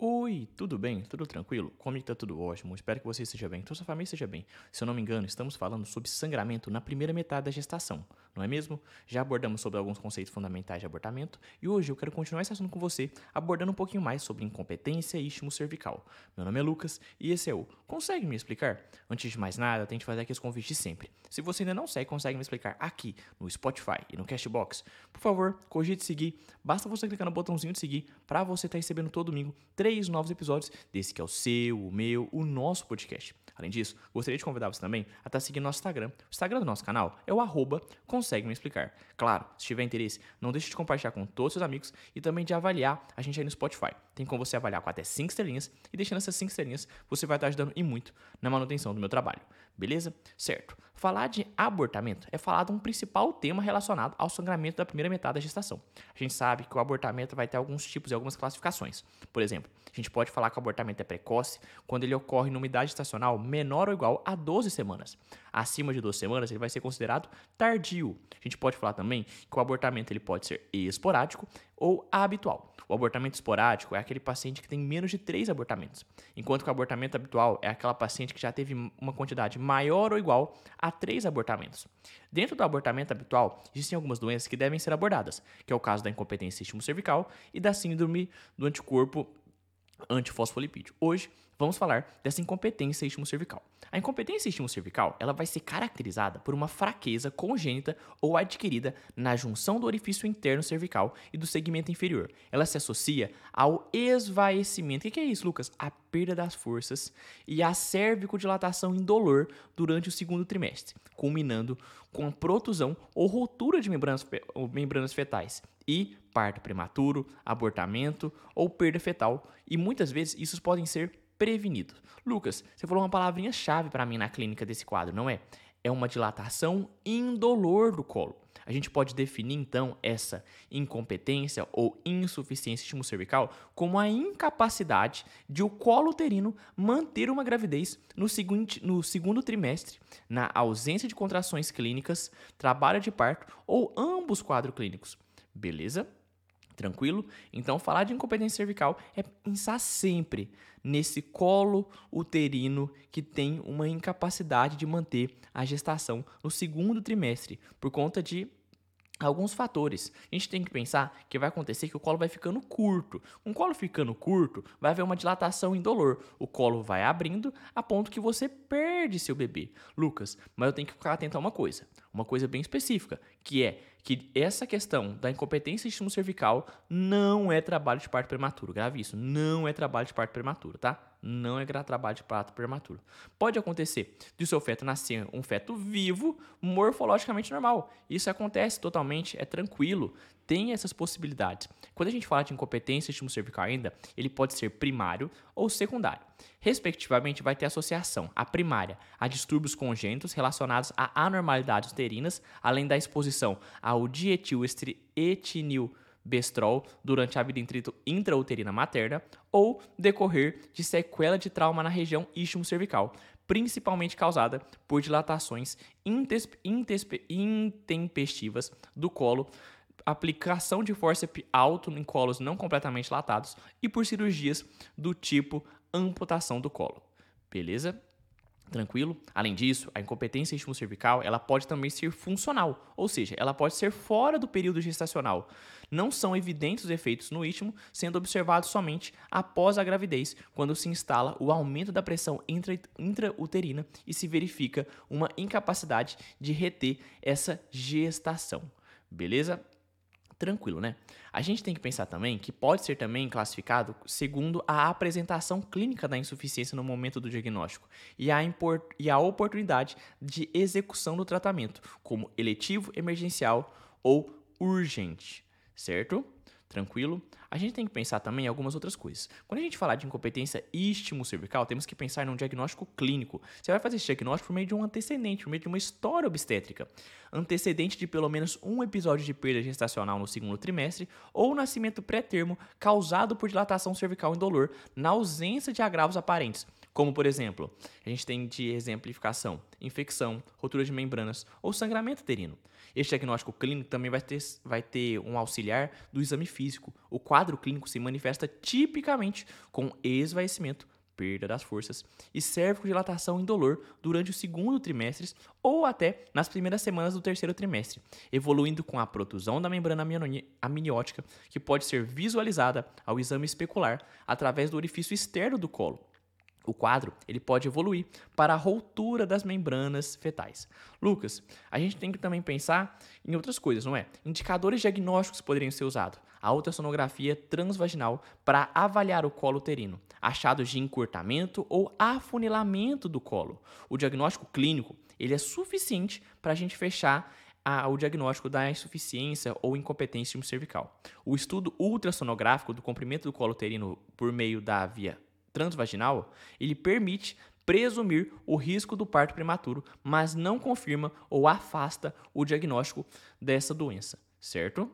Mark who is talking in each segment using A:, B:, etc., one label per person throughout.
A: Oi, tudo bem? Tudo tranquilo? Comigo tá tudo ótimo. Espero que você esteja bem, que sua família esteja bem. Se eu não me engano, estamos falando sobre sangramento na primeira metade da gestação, não é mesmo? Já abordamos sobre alguns conceitos fundamentais de abortamento e hoje eu quero continuar esse assunto com você, abordando um pouquinho mais sobre incompetência e istmo cervical. Meu nome é Lucas e esse é o Consegue me explicar? Antes de mais nada, tente fazer aqueles convites de sempre. Se você ainda não segue, consegue me explicar aqui no Spotify e no Cashbox, por favor, cogite seguir. Basta você clicar no botãozinho de seguir para você estar tá recebendo todo domingo três novos episódios desse que é o seu, o meu, o nosso podcast. Além disso, gostaria de convidar você também a estar tá seguindo nosso Instagram. O Instagram do nosso canal é o arroba consegue me explicar. Claro, se tiver interesse, não deixe de compartilhar com todos os seus amigos e também de avaliar a gente aí no Spotify. Tem como você avaliar com até 5 estrelinhas e deixando essas 5 estrelinhas, você vai estar ajudando e muito na manutenção do meu trabalho. Beleza? Certo. Falar de abortamento é falar de um principal tema relacionado ao sangramento da primeira metade da gestação. A gente sabe que o abortamento vai ter alguns tipos e algumas classificações. Por exemplo, a gente pode falar que o abortamento é precoce quando ele ocorre numa idade estacional menor ou igual a 12 semanas. Acima de 12 semanas, ele vai ser considerado tardio. A gente pode falar também que o abortamento ele pode ser esporádico ou habitual. O abortamento esporádico é aquele paciente que tem menos de 3 abortamentos, enquanto que o abortamento habitual é aquela paciente que já teve uma quantidade maior ou igual a 3 abortamentos. Dentro do abortamento habitual, existem algumas doenças que devem ser abordadas, que é o caso da incompetência cervical e da síndrome do anticorpo antifosfolipídio. Hoje vamos falar dessa incompetência istmo-cervical. A incompetência istmo-cervical ela vai ser caracterizada por uma fraqueza congênita ou adquirida na junção do orifício interno cervical e do segmento inferior. Ela se associa ao esvaecimento. O que é isso, Lucas? A perda das forças e a cervicodilatação indolor durante o segundo trimestre, culminando com a protusão ou ruptura de membranas, membranas fetais e parto prematuro, abortamento ou perda fetal, e muitas vezes isso podem ser prevenidos. Lucas, você falou uma palavrinha chave para mim na clínica desse quadro, não é? É uma dilatação indolor do colo. A gente pode definir então essa incompetência ou insuficiência cervical como a incapacidade de o colo uterino manter uma gravidez no, seguinte, no segundo trimestre, na ausência de contrações clínicas, trabalho de parto ou ambos quadros clínicos. Beleza? Tranquilo? Então, falar de incompetência cervical é pensar sempre nesse colo uterino que tem uma incapacidade de manter a gestação no segundo trimestre, por conta de alguns fatores. A gente tem que pensar que vai acontecer que o colo vai ficando curto. Um colo ficando curto, vai haver uma dilatação indolor. O colo vai abrindo a ponto que você perde seu bebê. Lucas, mas eu tenho que ficar atento a uma coisa, uma coisa bem específica, que é que essa questão da incompetência estímulo cervical não é trabalho de parto prematuro. Grave isso, não é trabalho de parto prematuro, tá? não é trabalho de parto prematuro. Pode acontecer de seu feto nascer um feto vivo, morfologicamente normal. Isso acontece totalmente, é tranquilo, tem essas possibilidades. Quando a gente fala de incompetência estímulo cervical ainda, ele pode ser primário ou secundário. Respectivamente, vai ter associação a primária a distúrbios congênitos relacionados a anormalidades uterinas, além da exposição ao dietil etinil bestrol durante a vida intrauterina materna ou decorrer de sequela de trauma na região istmo-cervical, principalmente causada por dilatações intempestivas do colo, aplicação de forceps alto em colos não completamente dilatados e por cirurgias do tipo amputação do colo. Beleza? Tranquilo? Além disso, a incompetência cervical ela pode também ser funcional, ou seja, ela pode ser fora do período gestacional. Não são evidentes os efeitos no istmo, sendo observados somente após a gravidez, quando se instala o aumento da pressão intra intrauterina e se verifica uma incapacidade de reter essa gestação. Beleza? Tranquilo, né? A gente tem que pensar também que pode ser também classificado segundo a apresentação clínica da insuficiência no momento do diagnóstico e a, e a oportunidade de execução do tratamento, como eletivo, emergencial ou urgente, certo? Tranquilo? A gente tem que pensar também em algumas outras coisas. Quando a gente falar de incompetência istmo-cervical, temos que pensar num diagnóstico clínico. Você vai fazer esse diagnóstico por meio de um antecedente, por meio de uma história obstétrica. Antecedente de pelo menos um episódio de perda gestacional no segundo trimestre ou nascimento pré-termo causado por dilatação cervical indolor na ausência de agravos aparentes, como por exemplo, a gente tem de exemplificação infecção, rotura de membranas ou sangramento uterino. Este diagnóstico clínico também vai ter, vai ter um auxiliar do exame físico. O quadro clínico se manifesta tipicamente com esvaecimento, perda das forças e dilatação indolor durante o segundo trimestre ou até nas primeiras semanas do terceiro trimestre, evoluindo com a protusão da membrana amniótica, que pode ser visualizada ao exame especular através do orifício externo do colo o quadro ele pode evoluir para a ruptura das membranas fetais. Lucas, a gente tem que também pensar em outras coisas, não é? Indicadores diagnósticos poderiam ser usados. A ultrassonografia transvaginal para avaliar o colo uterino, achados de encurtamento ou afunilamento do colo. O diagnóstico clínico ele é suficiente para a gente fechar o diagnóstico da insuficiência ou incompetência cervical. O estudo ultrassonográfico do comprimento do colo uterino por meio da via transvaginal, ele permite presumir o risco do parto prematuro, mas não confirma ou afasta o diagnóstico dessa doença, certo?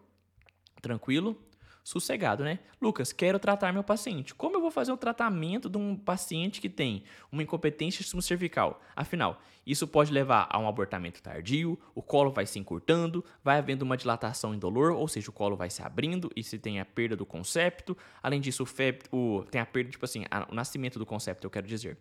A: Tranquilo? Sossegado, né? Lucas, quero tratar meu paciente. Como eu vou fazer o tratamento de um paciente que tem uma incompetência cervical? Afinal, isso pode levar a um abortamento tardio, o colo vai se encurtando, vai havendo uma dilatação indolor, ou seja, o colo vai se abrindo e se tem a perda do concepto. Além disso, o, feto, o tem a perda, tipo assim, a, o nascimento do concepto, eu quero dizer.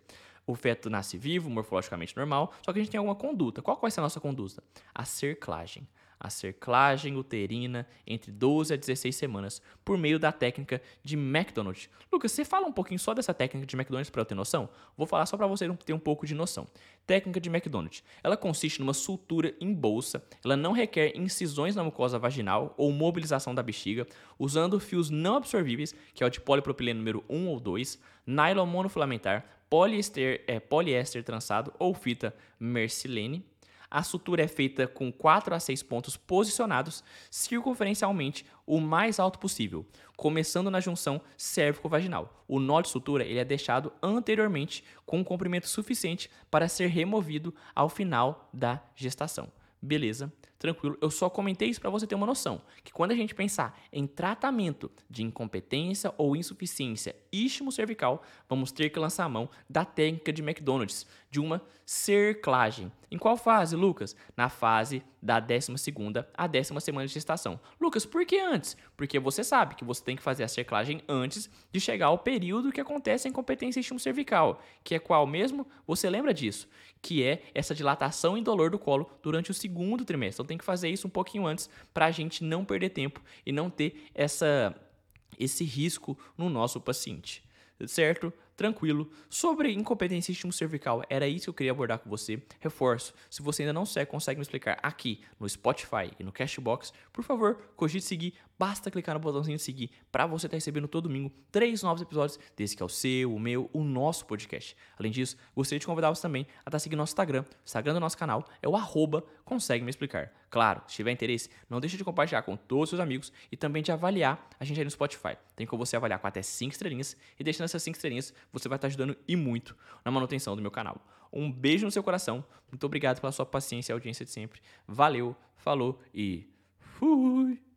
A: O feto nasce vivo, morfologicamente normal, só que a gente tem alguma conduta. Qual vai ser a nossa conduta? A cerclagem a cerclagem uterina entre 12 a 16 semanas por meio da técnica de McDonald. Lucas, você fala um pouquinho só dessa técnica de McDonald para eu ter noção? Vou falar só para você ter um pouco de noção. Técnica de McDonald. Ela consiste numa sutura em bolsa, ela não requer incisões na mucosa vaginal ou mobilização da bexiga, usando fios não absorvíveis, que é o de polipropileno número 1 ou 2, nylon monofilamentar, poliéster, é, poliéster trançado ou fita mercilene, a sutura é feita com 4 a 6 pontos posicionados circunferencialmente o mais alto possível, começando na junção cérvico-vaginal. O nó de sutura ele é deixado anteriormente com um comprimento suficiente para ser removido ao final da gestação. Beleza? Tranquilo. Eu só comentei isso para você ter uma noção, que quando a gente pensar em tratamento de incompetência ou insuficiência istmo-cervical, vamos ter que lançar a mão da técnica de McDonald's, de uma cerclagem. Em qual fase, Lucas? Na fase da 12 a décima semana de gestação. Lucas, por que antes? Porque você sabe que você tem que fazer a cerclagem antes de chegar ao período que acontece a incompetência istmo-cervical, que é qual mesmo? Você lembra disso? Que é essa dilatação indolor do colo durante o segundo trimestre. Então tem que fazer isso um pouquinho antes para a gente não perder tempo e não ter essa, esse risco no nosso paciente. Certo? Tranquilo. Sobre incompetência istmo cervical, era isso que eu queria abordar com você. Reforço, se você ainda não segue, consegue me explicar aqui no Spotify e no Cashbox, por favor, cogite seguir. Basta clicar no botãozinho de seguir para você estar tá recebendo todo domingo três novos episódios desse que é o seu, o meu, o nosso podcast. Além disso, gostaria de convidar você também a estar tá seguindo nosso Instagram. O Instagram do nosso canal é o arroba consegue me explicar. Claro, se tiver interesse, não deixe de compartilhar com todos os seus amigos e também de avaliar a gente aí no Spotify. Tem como você avaliar com até 5 estrelinhas e deixando essas 5 estrelinhas, você vai estar ajudando e muito na manutenção do meu canal. Um beijo no seu coração, muito obrigado pela sua paciência e audiência de sempre. Valeu, falou e fui!